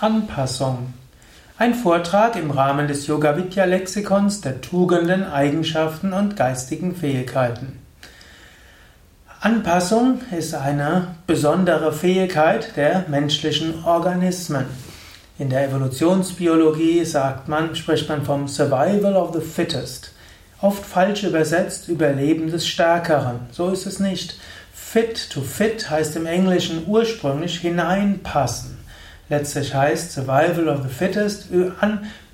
Anpassung. Ein Vortrag im Rahmen des Yoga Vidya Lexikons der Tugenden, Eigenschaften und geistigen Fähigkeiten. Anpassung ist eine besondere Fähigkeit der menschlichen Organismen. In der Evolutionsbiologie sagt man, spricht man vom Survival of the Fittest. Oft falsch übersetzt Überleben des Stärkeren. So ist es nicht. Fit to fit heißt im Englischen ursprünglich hineinpassen. Letztlich heißt Survival of the Fittest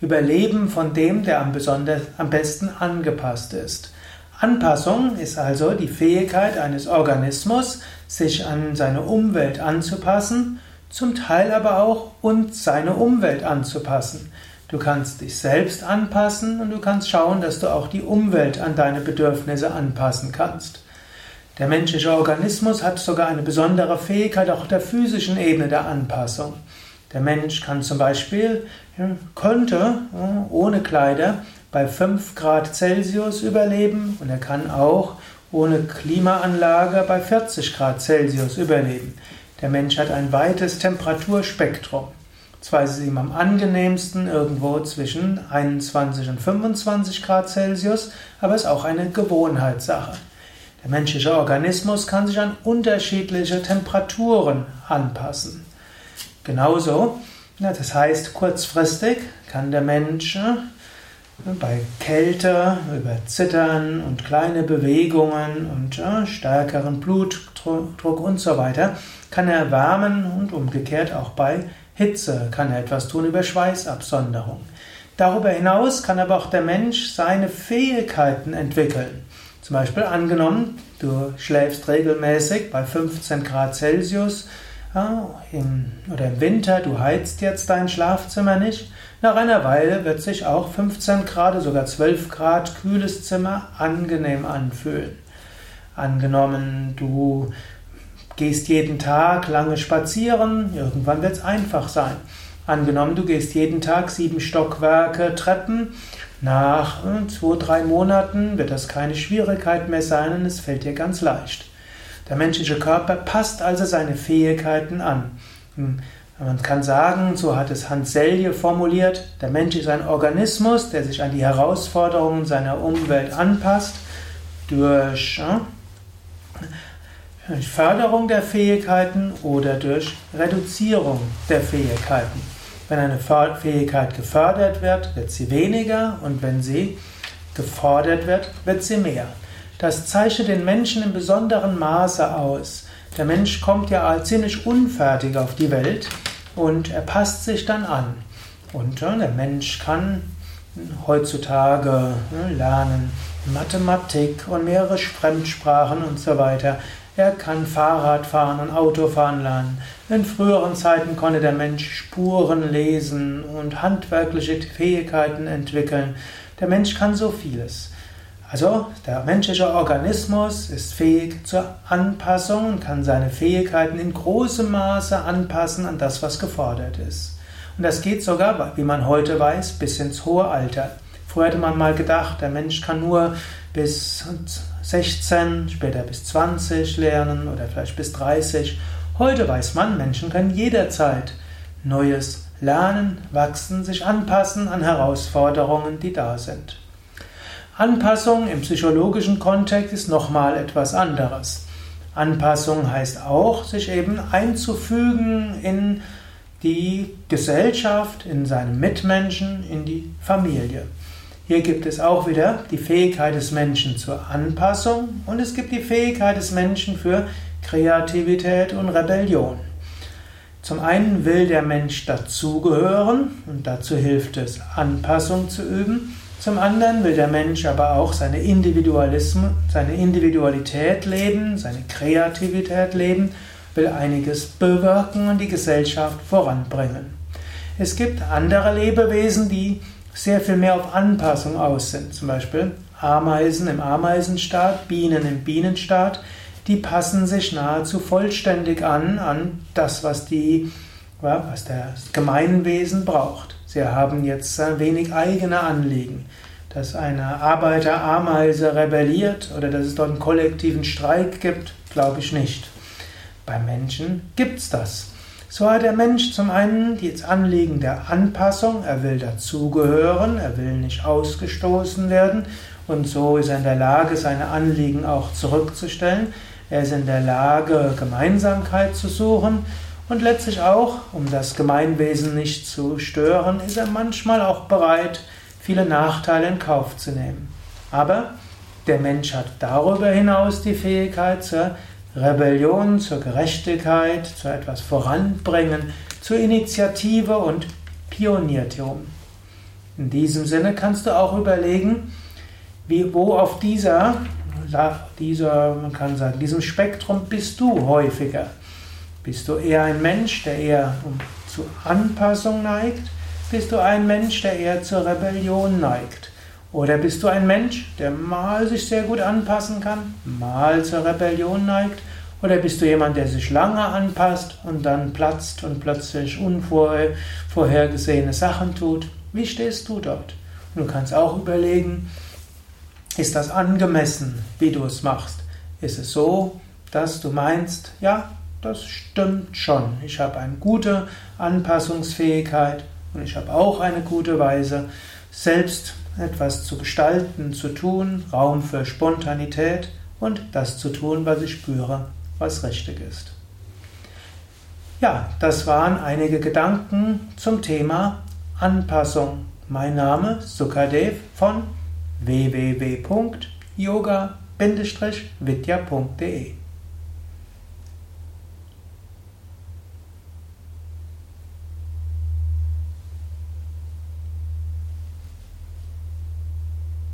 Überleben von dem, der am, besonders, am besten angepasst ist. Anpassung ist also die Fähigkeit eines Organismus, sich an seine Umwelt anzupassen, zum Teil aber auch und seine Umwelt anzupassen. Du kannst dich selbst anpassen und du kannst schauen, dass du auch die Umwelt an deine Bedürfnisse anpassen kannst. Der menschliche Organismus hat sogar eine besondere Fähigkeit auch der physischen Ebene der Anpassung. Der Mensch kann zum Beispiel, könnte ohne Kleider bei 5 Grad Celsius überleben und er kann auch ohne Klimaanlage bei 40 Grad Celsius überleben. Der Mensch hat ein weites Temperaturspektrum. Zwar ist es ihm am angenehmsten irgendwo zwischen 21 und 25 Grad Celsius, aber es ist auch eine Gewohnheitssache. Der menschliche Organismus kann sich an unterschiedliche Temperaturen anpassen. Genauso, das heißt, kurzfristig kann der Mensch äh, bei Kälte, über Zittern und kleine Bewegungen und äh, stärkeren Blutdruck und so weiter, kann er wärmen und umgekehrt auch bei Hitze kann er etwas tun über Schweißabsonderung. Darüber hinaus kann aber auch der Mensch seine Fähigkeiten entwickeln. Zum Beispiel angenommen, du schläfst regelmäßig bei 15 Grad Celsius ja, im, oder im Winter, du heizt jetzt dein Schlafzimmer nicht. Nach einer Weile wird sich auch 15 Grad, sogar 12 Grad kühles Zimmer angenehm anfühlen. Angenommen, du gehst jeden Tag lange spazieren, irgendwann wird es einfach sein. Angenommen, du gehst jeden Tag sieben Stockwerke Treppen, nach äh, zwei, drei Monaten wird das keine Schwierigkeit mehr sein und es fällt dir ganz leicht. Der menschliche Körper passt also seine Fähigkeiten an. Hm, man kann sagen, so hat es Hans Selye formuliert, der Mensch ist ein Organismus, der sich an die Herausforderungen seiner Umwelt anpasst, durch, durch Förderung der Fähigkeiten oder durch Reduzierung der Fähigkeiten. Wenn eine Fähigkeit gefördert wird, wird sie weniger und wenn sie gefordert wird, wird sie mehr. Das zeichnet den Menschen in besonderem Maße aus. Der Mensch kommt ja ziemlich unfertig auf die Welt und er passt sich dann an. Und der Mensch kann heutzutage ne, lernen Mathematik und mehrere Fremdsprachen und so weiter. Er kann Fahrrad fahren und Auto fahren lernen. In früheren Zeiten konnte der Mensch Spuren lesen und handwerkliche Fähigkeiten entwickeln. Der Mensch kann so vieles. Also der menschliche Organismus ist fähig zur Anpassung und kann seine Fähigkeiten in großem Maße anpassen an das, was gefordert ist. Und das geht sogar, wie man heute weiß, bis ins hohe Alter. Früher hätte man mal gedacht, der Mensch kann nur bis 16, später bis 20 lernen oder vielleicht bis 30. Heute weiß man, Menschen können jederzeit Neues lernen, wachsen, sich anpassen an Herausforderungen, die da sind. Anpassung im psychologischen Kontext ist nochmal etwas anderes. Anpassung heißt auch, sich eben einzufügen in die Gesellschaft, in seine Mitmenschen, in die Familie. Hier gibt es auch wieder die Fähigkeit des Menschen zur Anpassung und es gibt die Fähigkeit des Menschen für Kreativität und Rebellion. Zum einen will der Mensch dazugehören und dazu hilft es, Anpassung zu üben. Zum anderen will der Mensch aber auch seine Individualismus, seine Individualität leben, seine Kreativität leben, will einiges bewirken und die Gesellschaft voranbringen. Es gibt andere Lebewesen, die sehr viel mehr auf Anpassung aus sind. Zum Beispiel Ameisen im Ameisenstaat, Bienen im Bienenstaat, die passen sich nahezu vollständig an an das, was die, was das Gemeinwesen braucht. Sie haben jetzt wenig eigene Anliegen. Dass eine Arbeiterameise rebelliert oder dass es dort einen kollektiven Streik gibt, glaube ich nicht. Bei Menschen gibt es das. So hat der Mensch zum einen das Anliegen der Anpassung, er will dazugehören, er will nicht ausgestoßen werden und so ist er in der Lage, seine Anliegen auch zurückzustellen. Er ist in der Lage, Gemeinsamkeit zu suchen und letztlich auch, um das Gemeinwesen nicht zu stören, ist er manchmal auch bereit, viele Nachteile in Kauf zu nehmen. Aber der Mensch hat darüber hinaus die Fähigkeit zur Rebellion zur Gerechtigkeit, zu etwas voranbringen, zur Initiative und Pioniertum. In diesem Sinne kannst du auch überlegen, wie, wo auf dieser, dieser, man kann sagen, diesem Spektrum bist du häufiger. Bist du eher ein Mensch, der eher zu Anpassung neigt? Bist du ein Mensch, der eher zur Rebellion neigt? Oder bist du ein Mensch, der mal sich sehr gut anpassen kann, mal zur Rebellion neigt? Oder bist du jemand, der sich lange anpasst und dann platzt und plötzlich unvorhergesehene Sachen tut? Wie stehst du dort? Und du kannst auch überlegen, ist das angemessen, wie du es machst? Ist es so, dass du meinst, ja, das stimmt schon. Ich habe eine gute Anpassungsfähigkeit und ich habe auch eine gute Weise, selbst etwas zu gestalten, zu tun, Raum für Spontanität und das zu tun, was ich spüre, was richtig ist. Ja, das waren einige Gedanken zum Thema Anpassung. Mein Name Sukadev von www.yoga-vidya.de